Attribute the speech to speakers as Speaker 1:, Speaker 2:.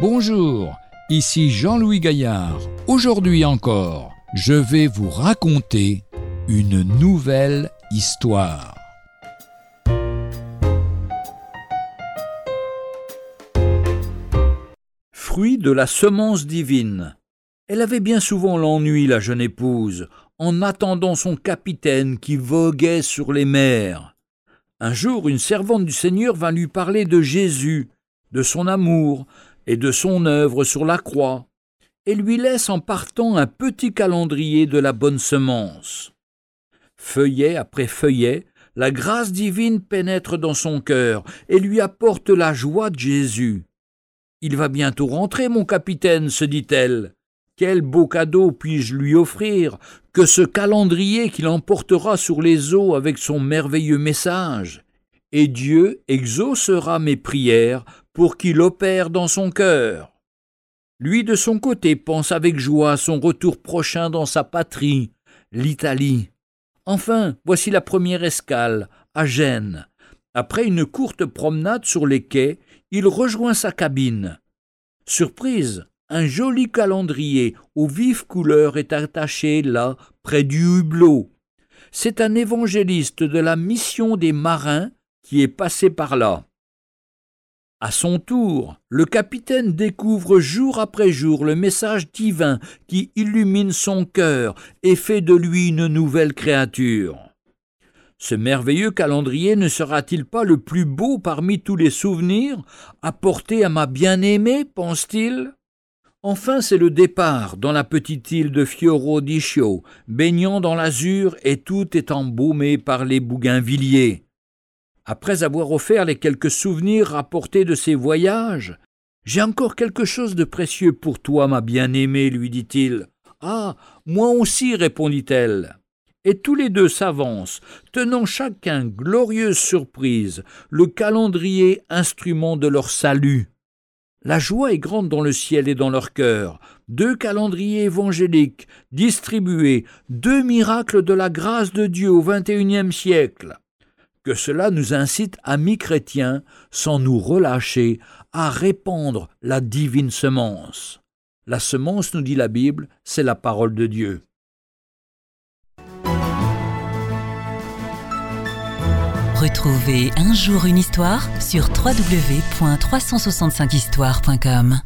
Speaker 1: Bonjour, ici Jean-Louis Gaillard. Aujourd'hui encore, je vais vous raconter une nouvelle histoire.
Speaker 2: Fruit de la semence divine. Elle avait bien souvent l'ennui, la jeune épouse, en attendant son capitaine qui voguait sur les mers. Un jour, une servante du Seigneur vint lui parler de Jésus, de son amour et de son œuvre sur la croix, et lui laisse en partant un petit calendrier de la bonne semence. Feuillet après feuillet, la grâce divine pénètre dans son cœur et lui apporte la joie de Jésus. Il va bientôt rentrer, mon capitaine, se dit-elle. Quel beau cadeau puis-je lui offrir que ce calendrier qu'il emportera sur les eaux avec son merveilleux message. Et Dieu exaucera mes prières pour qu'il opère dans son cœur. Lui de son côté pense avec joie son retour prochain dans sa patrie, l'Italie. Enfin, voici la première escale, à Gênes. Après une courte promenade sur les quais, il rejoint sa cabine. Surprise, un joli calendrier aux vives couleurs est attaché là, près du hublot. C'est un évangéliste de la mission des marins qui est passé par là. À son tour, le capitaine découvre jour après jour le message divin qui illumine son cœur et fait de lui une nouvelle créature. Ce merveilleux calendrier ne sera-t-il pas le plus beau parmi tous les souvenirs apportés à ma bien-aimée pense-t-il? Enfin, c'est le départ dans la petite île de Fioro d'Ischio, baignant dans l'azur et tout est embaumé par les bougainvilliers. Après avoir offert les quelques souvenirs rapportés de ses voyages, j'ai encore quelque chose de précieux pour toi, ma bien-aimée, lui dit-il. Ah, moi aussi, répondit-elle. Et tous les deux s'avancent, tenant chacun glorieuse surprise, le calendrier instrument de leur salut. La joie est grande dans le ciel et dans leur cœur. Deux calendriers évangéliques distribués, deux miracles de la grâce de Dieu au XXIe siècle. Que cela nous incite, amis chrétiens, sans nous relâcher, à répandre la divine semence. La semence, nous dit la Bible, c'est la parole de Dieu.
Speaker 3: Retrouvez un jour une histoire sur www.365histoire.com.